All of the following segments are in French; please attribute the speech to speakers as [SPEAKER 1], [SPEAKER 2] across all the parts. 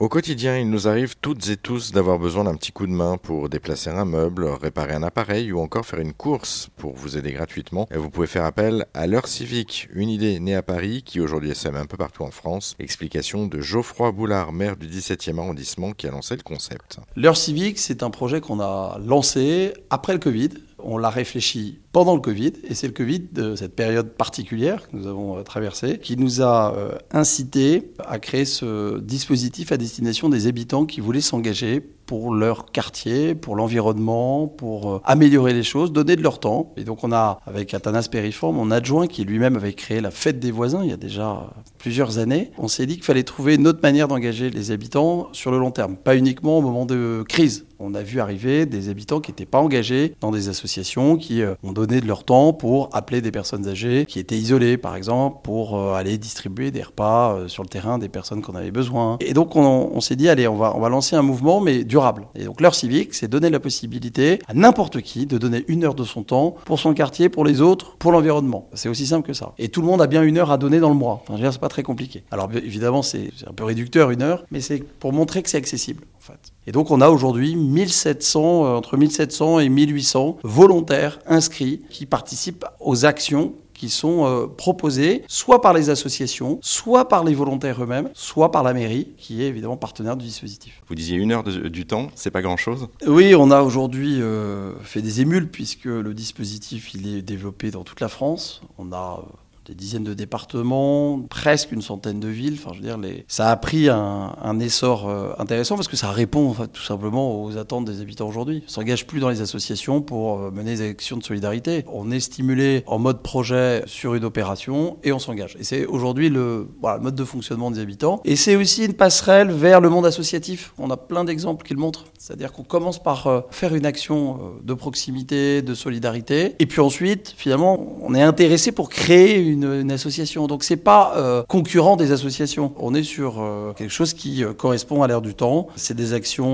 [SPEAKER 1] Au quotidien, il nous arrive toutes et tous d'avoir besoin d'un petit coup de main pour déplacer un meuble, réparer un appareil ou encore faire une course pour vous aider gratuitement. Et vous pouvez faire appel à l'heure civique, une idée née à Paris qui aujourd'hui sème un peu partout en France. Explication de Geoffroy Boulard, maire du 17e arrondissement qui a lancé le concept.
[SPEAKER 2] L'heure civique, c'est un projet qu'on a lancé après le Covid on l'a réfléchi pendant le Covid, et c'est le Covid, de cette période particulière que nous avons euh, traversée, qui nous a euh, incité à créer ce dispositif à destination des habitants qui voulaient s'engager pour leur quartier, pour l'environnement, pour euh, améliorer les choses, donner de leur temps. Et donc on a, avec Athanas Périforme, mon adjoint, qui lui-même avait créé la fête des voisins il y a déjà plusieurs années, on s'est dit qu'il fallait trouver une autre manière d'engager les habitants sur le long terme, pas uniquement au moment de crise. On a vu arriver des habitants qui n'étaient pas engagés dans des associations, qui ont donné de leur temps pour appeler des personnes âgées, qui étaient isolées par exemple, pour euh, aller distribuer des repas euh, sur le terrain des personnes qu'on avait besoin. Et donc on, s'est dit, allez, on va, on va lancer un mouvement, mais durable. Et donc l'heure civique, c'est donner la possibilité à n'importe qui de donner une heure de son temps pour son quartier, pour les autres, pour l'environnement. C'est aussi simple que ça. Et tout le monde a bien une heure à donner dans le mois. Enfin, c'est pas très compliqué. Alors évidemment, c'est un peu réducteur une heure, mais c'est pour montrer que c'est accessible. Et donc on a aujourd'hui 1700, euh, entre 1700 et 1800 volontaires inscrits qui participent aux actions qui sont euh, proposées soit par les associations, soit par les volontaires eux-mêmes, soit par la mairie, qui est évidemment partenaire du dispositif.
[SPEAKER 1] Vous disiez une heure du temps, c'est pas grand-chose?
[SPEAKER 2] Oui, on a aujourd'hui euh, fait des émules puisque le dispositif il est développé dans toute la France. On a des dizaines de départements, presque une centaine de villes. Enfin, je veux dire, les... ça a pris un, essor euh, intéressant parce que ça répond tout simplement aux attentes des habitants aujourd'hui. On s'engage plus dans les associations pour euh, mener des actions de solidarité. On est stimulé en mode projet sur une opération et on s'engage. Et c'est aujourd'hui le, mode de fonctionnement des habitants. Et c'est aussi une passerelle vers le monde associatif. On a plein d'exemples qui le montrent. C'est-à-dire qu'on commence par euh, faire une action de proximité, de solidarité, et puis ensuite, finalement, on est intéressé pour créer une une, association. Donc c'est pas euh, concurrent des associations. On est sur euh, quelque chose qui euh, correspond à l'ère du temps. C'est des actions,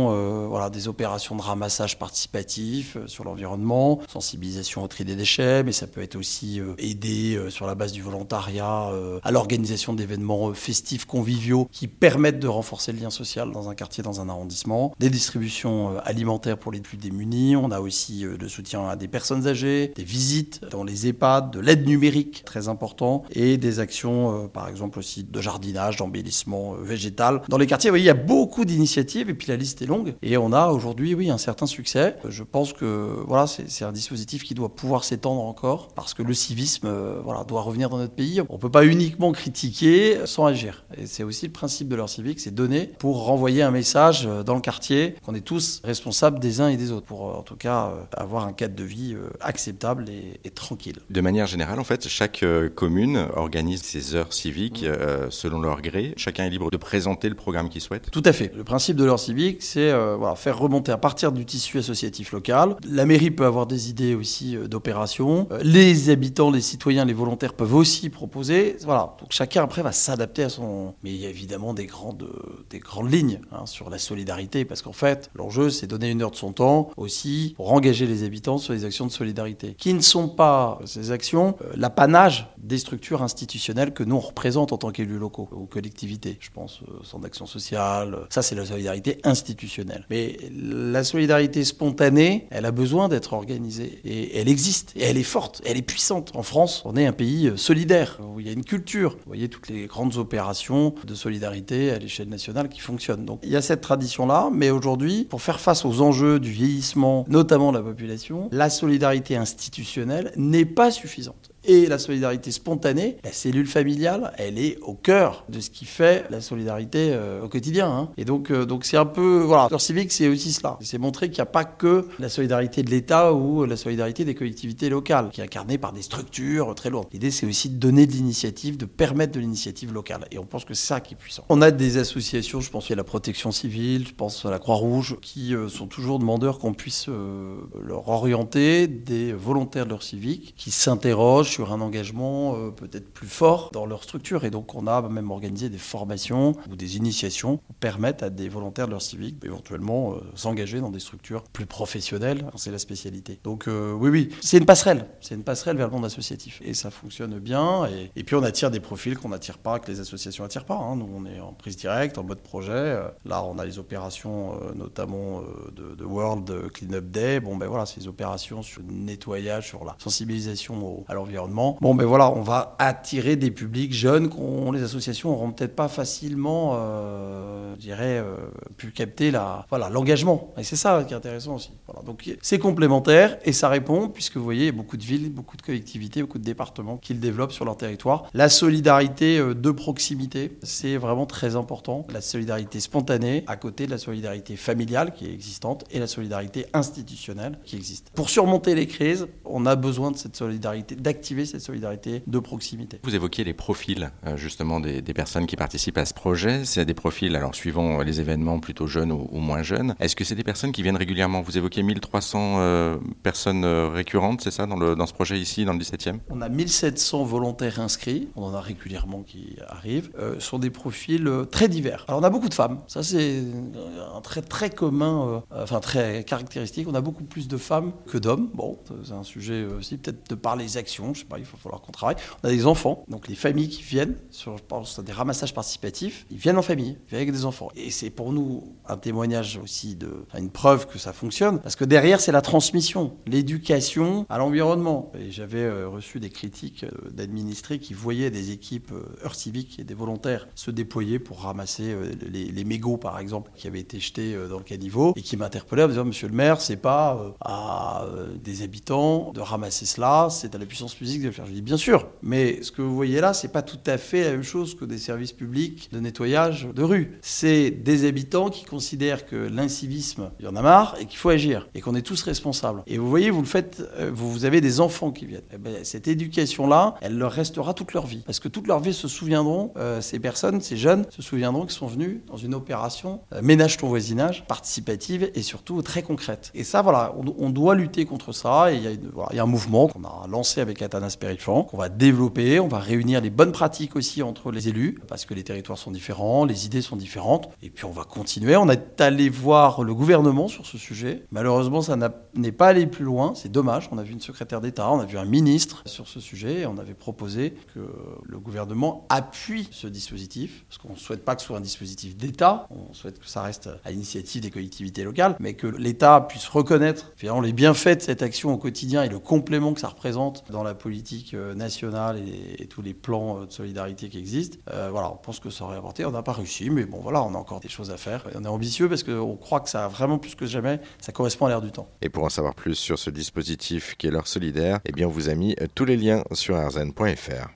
[SPEAKER 2] voilà, des opérations de ramassage participatif sur l'environnement, sensibilisation au tri des déchets, mais ça peut être aussi aider sur la base du volontariat à l'organisation d'événements festifs conviviaux qui permettent de renforcer le lien social dans un quartier, dans un arrondissement, des distributions alimentaires pour les plus démunis. On a aussi le soutien à des personnes âgées, des visites dans les EHPAD, de l'aide numérique très importante et des actions, euh, par exemple aussi de jardinage, d'embellissement euh, végétal. Dans les quartiers, voyez, il y a beaucoup d'initiatives et puis la liste est longue. Et on a aujourd'hui, oui, un certain succès. Je pense que voilà, c'est un dispositif qui doit pouvoir s'étendre encore parce que le civisme euh, voilà, doit revenir dans notre pays. On ne peut pas uniquement critiquer sans agir. Et c'est aussi le principe de leur civique, c'est donner pour renvoyer un message dans le quartier qu'on est tous responsables des uns et des autres pour en tout cas avoir un cadre de vie acceptable et tranquille.
[SPEAKER 1] De manière générale, en fait, chaque communes organisent ces heures civiques euh, selon leur gré. Chacun est libre de présenter le programme qu'il souhaite.
[SPEAKER 2] Tout à fait. Le principe de l'heure civique, c'est euh, faire remonter à partir du tissu associatif local. La mairie peut avoir des idées aussi euh, d'opération. les habitants, les citoyens, les volontaires peuvent aussi proposer. Voilà. Donc chacun après va s'adapter à son. Mais il y a évidemment des grandes, des grandes lignes hein, sur la solidarité, parce qu'en fait, l'enjeu, c'est donner une heure de son temps aussi pour engager les habitants sur les actions de solidarité, qui ne sont pas ces actions l'apanage des structures institutionnelles que nous on représente en tant qu'élus locaux ou collectivités. Je pense au euh, centre d'action sociale. Ça, c'est la solidarité institutionnelle. Mais la solidarité spontanée, elle a besoin d'être organisée et elle existe et elle est forte, elle est puissante. En France, on est un pays euh, solidaire où il y a une culture. Vous voyez toutes les grandes opérations de solidarité à l'échelle nationale qui fonctionnent. Donc il y a cette tradition-là, mais aujourd'hui, pour faire face aux enjeux du vieillissement, notamment de la population, la solidarité institutionnelle n'est pas suffisante et la solidarité spontanée, la cellule familiale, elle est au cœur de ce qui fait la solidarité euh, au quotidien. Hein. Et donc, euh, donc c'est un peu, voilà, leur civique, c'est aussi cela. C'est montrer qu'il n'y a pas que la solidarité de l'État ou la solidarité des collectivités locales, qui est incarnée par des structures très lourdes. L'idée, c'est aussi de donner de l'initiative, de permettre de l'initiative locale. Et on pense que c'est ça qui est puissant. On a des associations, je pense à la protection civile, je pense à la Croix-Rouge, qui euh, sont toujours demandeurs qu'on puisse leur orienter des volontaires de leur civique, qui s'interrogent sur un engagement euh, peut-être plus fort dans leur structure. Et donc, on a même organisé des formations ou des initiations pour permettre à des volontaires de leur civique éventuellement s'engager dans des structures plus professionnelles. C'est la spécialité. Donc, oui, oui, c'est une passerelle. C'est une passerelle vers le monde associatif. Et ça fonctionne bien. Et, puis, on attire des profils qu'on n'attire pas, que les associations n'attirent pas. Hein. Nous, on est en prise directe, en mode projet. Là, on a les opérations, notamment de, de World Cleanup Day. Bon, ben voilà, ces opérations sur le nettoyage, sur la sensibilisation à l'environnement. Bon, ben voilà, on va attirer des publics jeunes qu'on les associations n'auront peut-être pas facilement, euh, je dirais, euh, pu capter la, voilà, l'engagement. Et c'est ça qui est intéressant aussi. Voilà, donc c'est complémentaire et ça répond, puisque vous voyez, il y a beaucoup de villes, beaucoup de collectivités, beaucoup de départements qui le développent sur leur territoire. La solidarité euh, de proximité, c'est vraiment très important. La solidarité spontanée à côté de la solidarité familiale qui est existante et la solidarité institutionnelle qui existe. Pour surmonter les crises, on a besoin de cette solidarité, d'activer cette solidarité de proximité.
[SPEAKER 1] Vous évoquiez les profils euh, justement des, personnes qui participent à ce projet. C'est des profils, alors suivant les événements, plutôt jeunes ou, moins jeunes. Est-ce que c'est des personnes qui viennent régulièrement? Vous évoquiez 1300 euh, personnes euh, récurrentes, c'est ça, dans, le, dans ce projet ici, dans le 17e
[SPEAKER 2] On a 1700 volontaires inscrits, on en a régulièrement qui arrivent, euh, sont des profils très divers. Alors on a beaucoup de femmes, ça c'est un trait très commun, enfin très caractéristique. On a beaucoup plus de femmes que d'hommes. Bon, c'est un sujet aussi, peut-être de par les actions, je il va falloir qu'on travaille. On a des enfants, donc les familles qui viennent, sur, je pense à des ramassages participatifs, ils viennent en famille, ils viennent avec des enfants. Et c'est pour nous un témoignage aussi, de, une preuve que ça fonctionne, parce que derrière, c'est la transmission, l'éducation à l'environnement. Et j'avais euh, reçu des critiques euh, d'administrés qui voyaient des équipes euh, heures civiques et des volontaires se déployer pour ramasser les, mégots, par exemple, qui avaient été jetés dans le caniveau, et qui m'interpellaient en disant, monsieur le maire, c'est pas à des habitants de ramasser cela, c'est à la puissance publique de faire. Je dis, bien sûr, mais ce que vous voyez là, c'est pas tout à fait la même chose que des services publics de nettoyage de rue. C'est des habitants qui considèrent que l'incivisme, il y en a marre et qu'il faut agir et qu'on est tous responsables. Et vous voyez, vous le faites, euh, vous avez des enfants qui viennent. Eh ben, cette éducation-là, elle leur restera toute leur vie. Parce que toute leur vie se souviendront, euh, ces personnes, ces jeunes, se souviendront qu'ils sont venus dans une opération euh, ménage ton voisinage, participative et surtout très concrète. Et ça, voilà, on, doit lutter contre ça. Et il y, a un mouvement qu'on a lancé avec Qu'on va développer. On va réunir les bonnes pratiques aussi entre les élus, parce que les territoires sont différents, les idées sont différentes. Et puis on va continuer. On est allé voir le gouvernement sur ce sujet. Malheureusement, ça n'est pas allé plus loin. C'est dommage. On a vu une secrétaire d'État, on a vu un ministre sur ce sujet. Et on avait proposé que le gouvernement appuie ce dispositif, parce qu'on ne souhaite pas que ce soit un dispositif d'État. On souhaite que ça reste à l'initiative des collectivités locales, mais que l'État puisse reconnaître finalement les bienfaits de cette action au quotidien et le complément que ça représente dans la politique euh, nationale et, tous les plans euh, de solidarité qui existent. Euh, voilà, on pense que ça aurait apporté. On n'a pas réussi, mais bon, voilà, on a encore des choses à faire. on est ambitieux parce qu'on croit que ça a vraiment plus que jamais, ça correspond à l'air du temps.
[SPEAKER 1] Et pour en savoir plus sur ce dispositif qui est l'heure solidaire, eh bien, on vous a mis tous les liens sur arzen.fr.